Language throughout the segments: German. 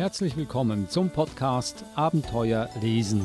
Herzlich willkommen zum Podcast Abenteuer lesen.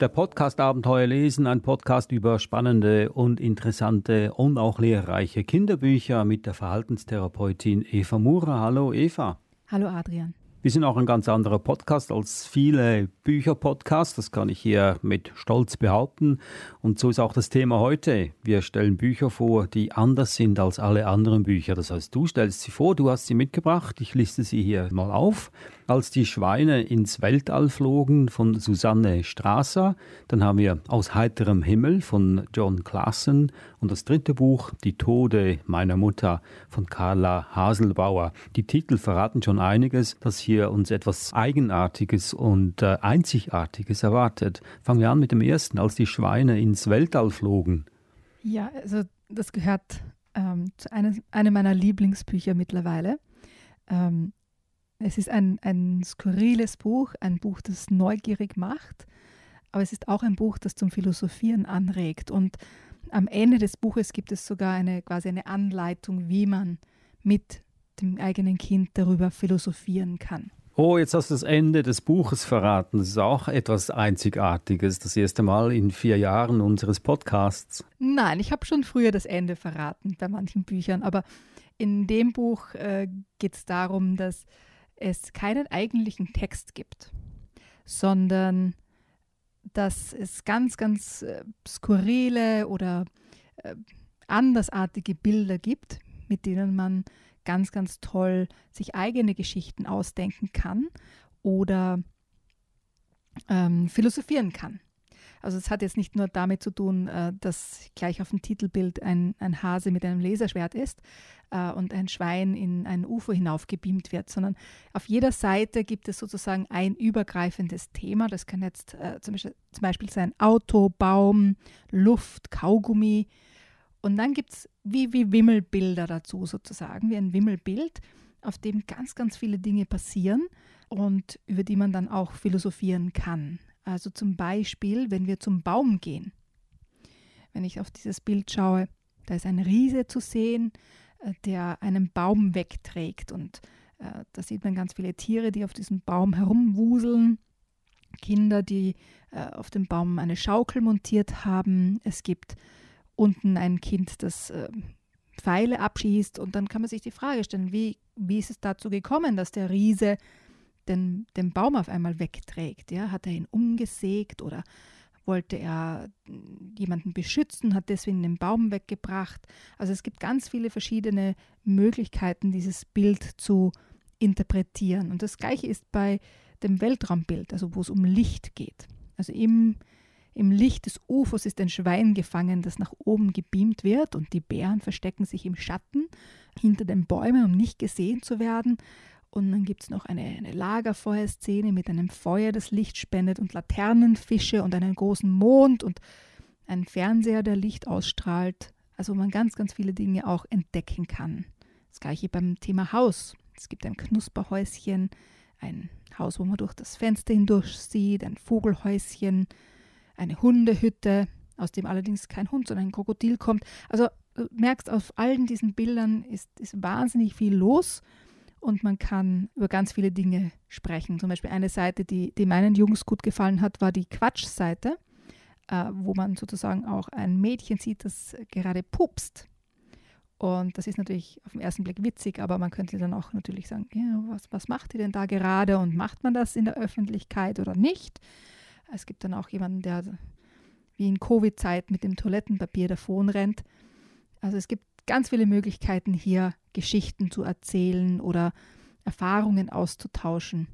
Der Podcast Abenteuer lesen, ein Podcast über spannende und interessante und auch lehrreiche Kinderbücher mit der Verhaltenstherapeutin Eva Mura. Hallo Eva. Hallo Adrian. Wir sind auch ein ganz anderer Podcast als viele Bücherpodcasts, das kann ich hier mit Stolz behaupten. Und so ist auch das Thema heute. Wir stellen Bücher vor, die anders sind als alle anderen Bücher. Das heißt, du stellst sie vor, du hast sie mitgebracht, ich liste sie hier mal auf als die Schweine ins Weltall flogen von Susanne Strasser. Dann haben wir Aus heiterem Himmel von John Klassen und das dritte Buch Die Tode meiner Mutter von Carla Haselbauer. Die Titel verraten schon einiges, dass hier uns etwas Eigenartiges und äh, Einzigartiges erwartet. Fangen wir an mit dem ersten, als die Schweine ins Weltall flogen. Ja, also das gehört ähm, zu einem, einem meiner Lieblingsbücher mittlerweile. Ähm, es ist ein, ein skurriles Buch, ein Buch, das neugierig macht, aber es ist auch ein Buch, das zum Philosophieren anregt. Und am Ende des Buches gibt es sogar eine quasi eine Anleitung, wie man mit dem eigenen Kind darüber philosophieren kann. Oh, jetzt hast du das Ende des Buches verraten. Das ist auch etwas Einzigartiges. Das erste Mal in vier Jahren unseres Podcasts. Nein, ich habe schon früher das Ende verraten bei manchen Büchern. Aber in dem Buch äh, geht es darum, dass es keinen eigentlichen Text gibt, sondern dass es ganz, ganz äh, skurrile oder äh, andersartige Bilder gibt, mit denen man ganz, ganz toll sich eigene Geschichten ausdenken kann oder ähm, philosophieren kann. Also es hat jetzt nicht nur damit zu tun, äh, dass gleich auf dem Titelbild ein, ein Hase mit einem Laserschwert ist äh, und ein Schwein in ein UFO hinaufgebeamt wird, sondern auf jeder Seite gibt es sozusagen ein übergreifendes Thema. Das kann jetzt äh, zum, Beispiel, zum Beispiel sein Auto, Baum, Luft, Kaugummi. Und dann gibt es wie, wie Wimmelbilder dazu sozusagen, wie ein Wimmelbild, auf dem ganz, ganz viele Dinge passieren und über die man dann auch philosophieren kann. Also zum Beispiel, wenn wir zum Baum gehen. Wenn ich auf dieses Bild schaue, da ist ein Riese zu sehen, äh, der einen Baum wegträgt. Und äh, da sieht man ganz viele Tiere, die auf diesem Baum herumwuseln. Kinder, die äh, auf dem Baum eine Schaukel montiert haben. Es gibt unten ein Kind, das äh, Pfeile abschießt. Und dann kann man sich die Frage stellen, wie, wie ist es dazu gekommen, dass der Riese den, den Baum auf einmal wegträgt. Ja? Hat er ihn umgesägt oder wollte er jemanden beschützen, hat deswegen den Baum weggebracht. Also es gibt ganz viele verschiedene Möglichkeiten, dieses Bild zu interpretieren. Und das gleiche ist bei dem Weltraumbild, also wo es um Licht geht. Also im, im Licht des UFOs ist ein Schwein gefangen, das nach oben gebeamt wird und die Bären verstecken sich im Schatten hinter den Bäumen, um nicht gesehen zu werden. Und dann gibt es noch eine, eine Lagerfeuerszene mit einem Feuer, das Licht spendet und Laternenfische und einen großen Mond und einen Fernseher, der Licht ausstrahlt. Also wo man ganz, ganz viele Dinge auch entdecken kann. Das gleiche beim Thema Haus. Es gibt ein Knusperhäuschen, ein Haus, wo man durch das Fenster hindurch sieht, ein Vogelhäuschen, eine Hundehütte, aus dem allerdings kein Hund, sondern ein Krokodil kommt. Also du merkst, auf allen diesen Bildern ist, ist wahnsinnig viel los und man kann über ganz viele Dinge sprechen. Zum Beispiel eine Seite, die, die meinen Jungs gut gefallen hat, war die Quatschseite, äh, wo man sozusagen auch ein Mädchen sieht, das gerade pupst. Und das ist natürlich auf den ersten Blick witzig, aber man könnte dann auch natürlich sagen, ja, was, was macht ihr denn da gerade und macht man das in der Öffentlichkeit oder nicht? Es gibt dann auch jemanden, der wie in Covid-Zeit mit dem Toilettenpapier davon rennt. Also es gibt ganz viele Möglichkeiten hier Geschichten zu erzählen oder Erfahrungen auszutauschen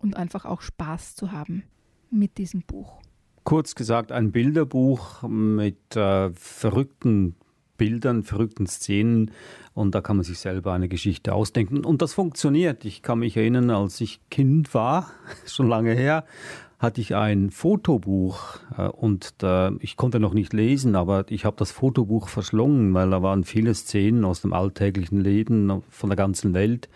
und einfach auch Spaß zu haben mit diesem Buch. Kurz gesagt, ein Bilderbuch mit äh, verrückten Bildern, verrückten Szenen und da kann man sich selber eine Geschichte ausdenken und das funktioniert. Ich kann mich erinnern, als ich Kind war, schon lange her, hatte ich ein Fotobuch äh, und ich konnte noch nicht lesen, aber ich habe das Fotobuch verschlungen, weil da waren viele Szenen aus dem alltäglichen Leben von der ganzen Welt.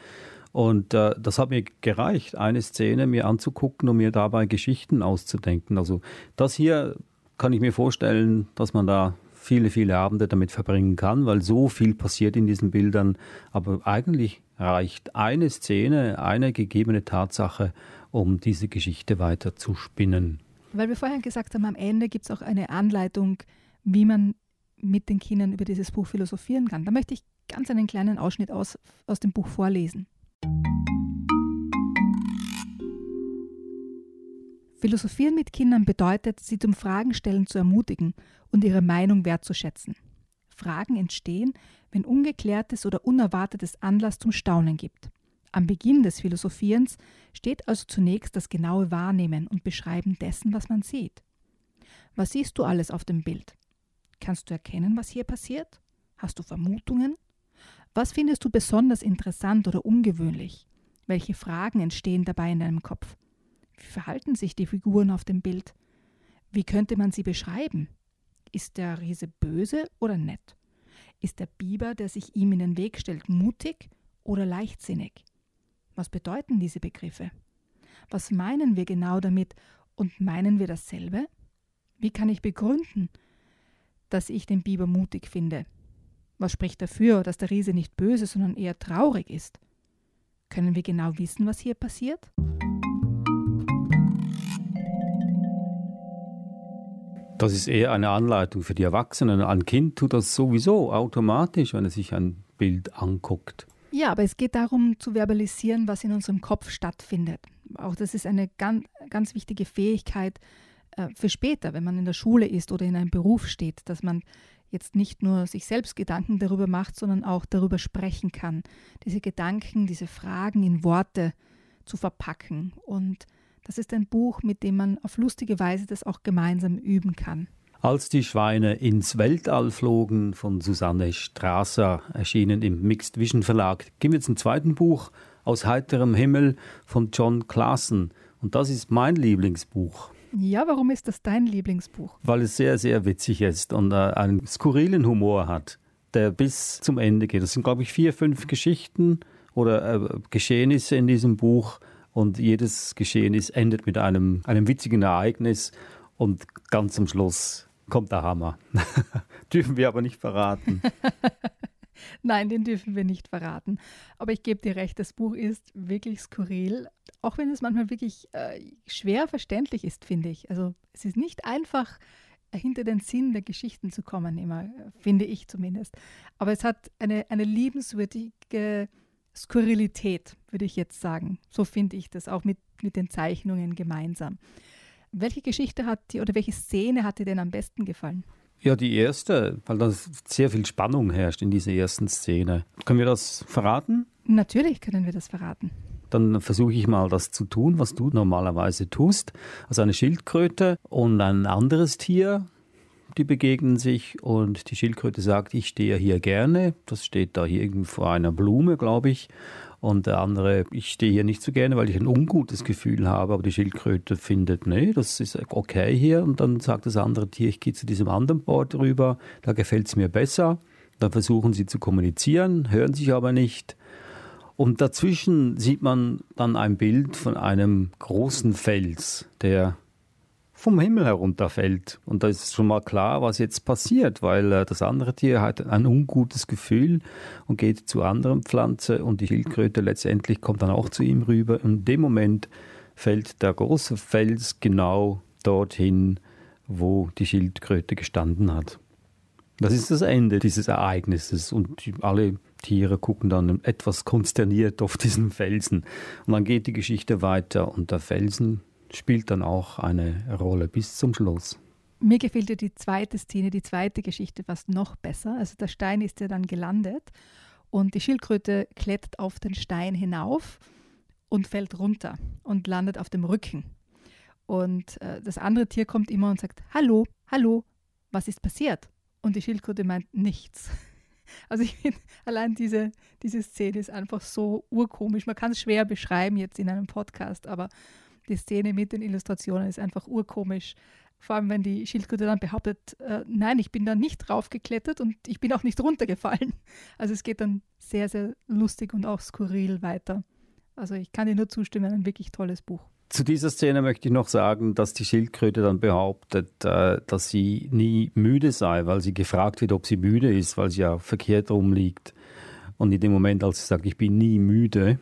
Und äh, das hat mir gereicht, eine Szene mir anzugucken und mir dabei Geschichten auszudenken. Also das hier kann ich mir vorstellen, dass man da viele, viele Abende damit verbringen kann, weil so viel passiert in diesen Bildern. Aber eigentlich reicht eine Szene, eine gegebene Tatsache, um diese Geschichte weiter zu spinnen. Weil wir vorher gesagt haben, am Ende gibt es auch eine Anleitung, wie man mit den Kindern über dieses Buch philosophieren kann. Da möchte ich ganz einen kleinen Ausschnitt aus, aus dem Buch vorlesen. Philosophieren mit Kindern bedeutet, sie zum Fragenstellen zu ermutigen und ihre Meinung wertzuschätzen. Fragen entstehen, wenn ungeklärtes oder unerwartetes Anlass zum Staunen gibt. Am Beginn des Philosophierens steht also zunächst das genaue Wahrnehmen und Beschreiben dessen, was man sieht. Was siehst du alles auf dem Bild? Kannst du erkennen, was hier passiert? Hast du Vermutungen? Was findest du besonders interessant oder ungewöhnlich? Welche Fragen entstehen dabei in deinem Kopf? Wie verhalten sich die Figuren auf dem Bild? Wie könnte man sie beschreiben? Ist der Riese böse oder nett? Ist der Biber, der sich ihm in den Weg stellt, mutig oder leichtsinnig? Was bedeuten diese Begriffe? Was meinen wir genau damit und meinen wir dasselbe? Wie kann ich begründen, dass ich den Biber mutig finde? Was spricht dafür, dass der Riese nicht böse, sondern eher traurig ist? Können wir genau wissen, was hier passiert? Das ist eher eine Anleitung für die Erwachsenen. Ein Kind tut das sowieso automatisch, wenn er sich ein Bild anguckt. Ja, aber es geht darum zu verbalisieren, was in unserem Kopf stattfindet. Auch das ist eine ganz, ganz wichtige Fähigkeit äh, für später, wenn man in der Schule ist oder in einem Beruf steht, dass man jetzt nicht nur sich selbst Gedanken darüber macht, sondern auch darüber sprechen kann. Diese Gedanken, diese Fragen in Worte zu verpacken und das ist ein Buch, mit dem man auf lustige Weise das auch gemeinsam üben kann. Als die Schweine ins Weltall flogen von Susanne Strasser, erschienen im Mixed Vision Verlag. Gehen wir zum zweiten Buch, Aus heiterem Himmel von John Claassen. Und das ist mein Lieblingsbuch. Ja, warum ist das dein Lieblingsbuch? Weil es sehr, sehr witzig ist und äh, einen skurrilen Humor hat, der bis zum Ende geht. Das sind, glaube ich, vier, fünf Geschichten oder äh, Geschehnisse in diesem Buch und jedes Geschehnis endet mit einem, einem witzigen Ereignis und ganz am Schluss kommt der Hammer. dürfen wir aber nicht verraten. Nein, den dürfen wir nicht verraten. Aber ich gebe dir recht, das Buch ist wirklich skurril, auch wenn es manchmal wirklich äh, schwer verständlich ist, finde ich. Also es ist nicht einfach, hinter den Sinn der Geschichten zu kommen, immer, finde ich zumindest. Aber es hat eine, eine liebenswürdige Skurrilität, würde ich jetzt sagen. So finde ich das auch mit, mit den Zeichnungen gemeinsam. Welche Geschichte hat dir oder welche Szene hat dir denn am besten gefallen? Ja, die erste, weil da sehr viel Spannung herrscht in dieser ersten Szene. Können wir das verraten? Natürlich können wir das verraten. Dann versuche ich mal das zu tun, was du normalerweise tust. Also eine Schildkröte und ein anderes Tier, die begegnen sich und die Schildkröte sagt, ich stehe hier gerne. Das steht da hier irgendwo vor einer Blume, glaube ich. Und der andere, ich stehe hier nicht so gerne, weil ich ein ungutes Gefühl habe. Aber die Schildkröte findet, nee, das ist okay hier. Und dann sagt das andere Tier, ich gehe zu diesem anderen Bord rüber, da gefällt es mir besser. Dann versuchen sie zu kommunizieren, hören sich aber nicht. Und dazwischen sieht man dann ein Bild von einem großen Fels, der vom Himmel herunterfällt. Und da ist schon mal klar, was jetzt passiert, weil äh, das andere Tier hat ein ungutes Gefühl und geht zu anderen Pflanzen und die Schildkröte letztendlich kommt dann auch zu ihm rüber. Und in dem Moment fällt der große Fels genau dorthin, wo die Schildkröte gestanden hat. Das ist das Ende dieses Ereignisses und die, alle Tiere gucken dann etwas konsterniert auf diesen Felsen. Und dann geht die Geschichte weiter und der Felsen spielt dann auch eine Rolle bis zum Schluss. Mir gefällt ja die zweite Szene, die zweite Geschichte fast noch besser. Also der Stein ist ja dann gelandet und die Schildkröte klettert auf den Stein hinauf und fällt runter und landet auf dem Rücken. Und äh, das andere Tier kommt immer und sagt, hallo, hallo, was ist passiert? Und die Schildkröte meint nichts. Also ich finde, allein diese, diese Szene ist einfach so urkomisch. Man kann es schwer beschreiben jetzt in einem Podcast, aber die Szene mit den Illustrationen ist einfach urkomisch. Vor allem, wenn die Schildkröte dann behauptet, äh, nein, ich bin da nicht draufgeklettert und ich bin auch nicht runtergefallen. Also es geht dann sehr, sehr lustig und auch skurril weiter. Also ich kann dir nur zustimmen, ein wirklich tolles Buch. Zu dieser Szene möchte ich noch sagen, dass die Schildkröte dann behauptet, äh, dass sie nie müde sei, weil sie gefragt wird, ob sie müde ist, weil sie ja verkehrt rumliegt. Und in dem Moment, als sie sagt, ich bin nie müde,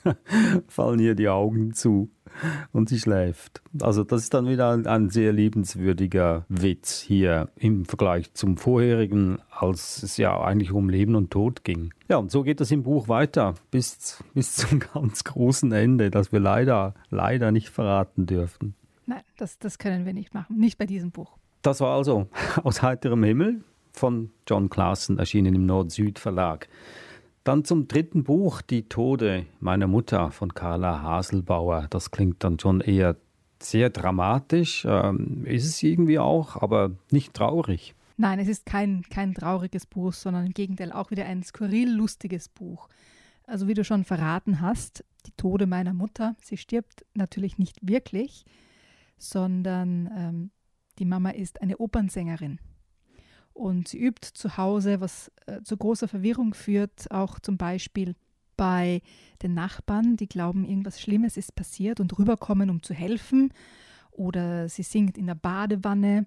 fallen ihr die Augen zu und sie schläft. Also das ist dann wieder ein, ein, sehr liebenswürdiger Witz hier im Vergleich zum vorherigen, als es ja eigentlich um Leben und Tod ging. Ja, und so geht das im Buch weiter bis, bis zum ganz großen Ende, das wir leider, leider nicht verraten dürfen. Nein, das, das können wir nicht machen, nicht bei diesem Buch. Das war also aus heiterem Himmel von John Claassen, erschienen im Nord-Süd-Verlag. Dann zum dritten Buch, Die Tode meiner Mutter von Carla Haselbauer. Das klingt dann schon eher sehr dramatisch, ähm, ist es irgendwie auch, aber nicht traurig. Nein, es ist kein, kein trauriges Buch, sondern im Gegenteil auch wieder ein skurril lustiges Buch. Also wie du schon verraten hast, die Tode meiner Mutter, sie stirbt natürlich nicht wirklich, sondern ähm, die Mama ist eine Opernsängerin und sie übt zu Hause, was äh, zu großer Verwirrung führt, auch zum Beispiel bei den Nachbarn, die glauben, irgendwas Schlimmes ist passiert und rüberkommen, um zu helfen. Oder sie singt in der Badewanne.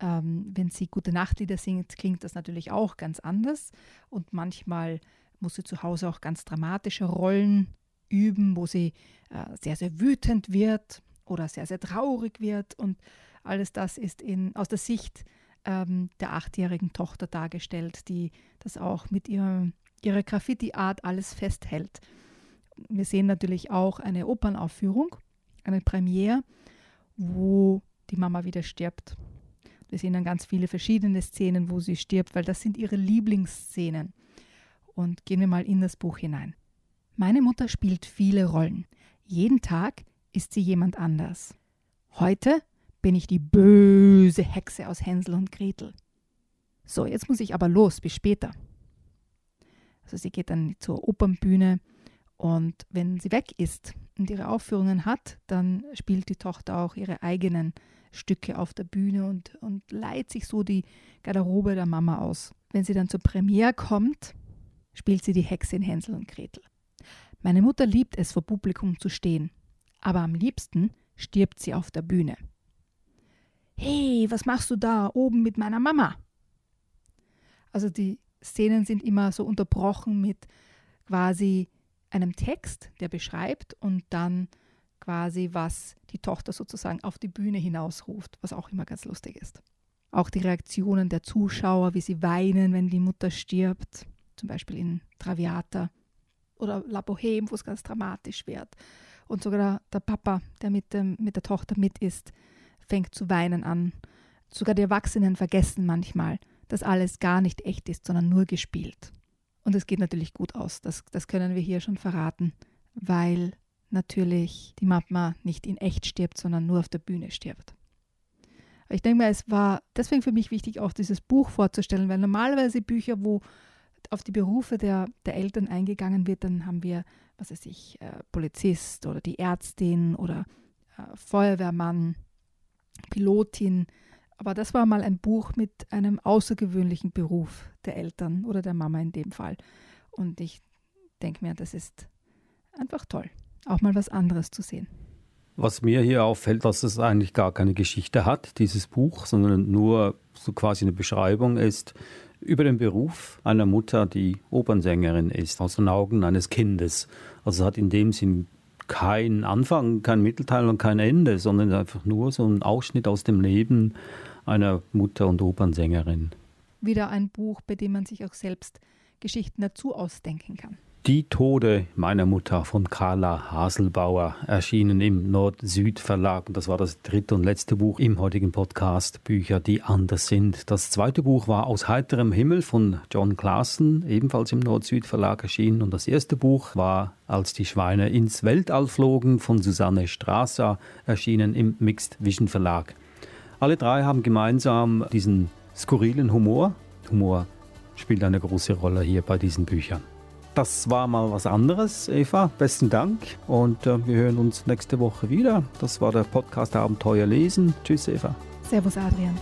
Ähm, wenn sie gute Nachtlieder singt, klingt das natürlich auch ganz anders. Und manchmal muss sie zu Hause auch ganz dramatische Rollen üben, wo sie äh, sehr, sehr wütend wird oder sehr, sehr traurig wird. Und alles das ist in, aus der Sicht ähm, der achtjährigen Tochter dargestellt, die das auch mit ihrer, ihrer Graffiti-Art alles festhält. Wir sehen natürlich auch eine Opernaufführung, eine Premiere, wo die Mama wieder stirbt. Wir sehen dann ganz viele verschiedene Szenen, wo sie stirbt, weil das sind ihre Lieblingsszenen. Und gehen wir mal in das Buch hinein. Meine Mutter spielt viele Rollen. Jeden Tag ist sie jemand anders. Heute bin ich die böse Hexe aus Hänsel und Gretel. So, jetzt muss ich aber los, bis später. Also sie geht dann zur Opernbühne und wenn sie weg ist und ihre Aufführungen hat, dann spielt die Tochter auch ihre eigenen Stücke auf der Bühne und, und leiht sich so die Garderobe der Mama aus. Wenn sie dann zur Premiere kommt, spielt sie die Hexe in Hänsel und Gretel. Meine Mutter liebt es, vor Publikum zu stehen, aber am liebsten stirbt sie auf der Bühne. Hey, was machst du da oben mit meiner Mama? Also die Szenen sind immer so unterbrochen mit quasi einem Text, der beschreibt und dann quasi, was die Tochter sozusagen auf die Bühne hinausruft, was auch immer ganz lustig ist. Auch die Reaktionen der Zuschauer, wie sie weinen, wenn die Mutter stirbt, zum Beispiel in Traviata oder La Boheme, wo es ganz dramatisch wird. Und sogar der, der Papa, der mit, dem, mit der Tochter mit ist, fängt zu weinen an. Sogar die Erwachsenen vergessen manchmal, dass alles gar nicht echt ist, sondern nur gespielt. Und es geht natürlich gut aus, das, das können wir hier schon verraten, weil natürlich die Mama nicht in echt stirbt, sondern nur auf der Bühne stirbt. Aber ich denke mal, es war deswegen für mich wichtig, auch dieses Buch vorzustellen, weil normalerweise Bücher, wo auf die Berufe der, der Eltern eingegangen wird, dann haben wir, was weiß ich, äh, Polizist oder die Ärztin oder äh, Feuerwehrmann Pilotin. Aber das war mal ein Buch mit einem außergewöhnlichen Beruf der Eltern oder der Mama in dem Fall. Und ich denke mir, das ist einfach toll, auch mal was anderes zu sehen. Was mir hier auffällt, dass es eigentlich gar keine Geschichte hat, dieses Buch, sondern nur so quasi eine Beschreibung ist über den Beruf einer Mutter, die Opernsängerin ist, aus den Augen eines Kindes. Also hat in dem Sinn kein Anfang, kein Mittelteil und kein Ende, sondern einfach nur so ein Ausschnitt aus dem Leben einer Mutter- und Opernsängerin. Wieder ein Buch, bei dem man sich auch selbst Geschichten dazu ausdenken kann. Die Tode meiner Mutter von Carla Haselbauer erschienen im Nord-Süd-Verlag. Und das war das dritte und letzte Buch im heutigen Podcast, Bücher, die anders sind. Das zweite Buch war Aus heiterem Himmel von John Claassen, ebenfalls im Nord-Süd-Verlag erschienen. Und das erste Buch war Als die Schweine ins Weltall flogen von Susanne Strasser, erschienen im Mixed Vision Verlag. Alle drei haben gemeinsam diesen skurrilen Humor. Humor spielt eine große Rolle hier bei diesen Büchern. Das war mal was anderes, Eva. Besten Dank und äh, wir hören uns nächste Woche wieder. Das war der Podcast Abenteuer lesen. Tschüss, Eva. Servus, Adrian.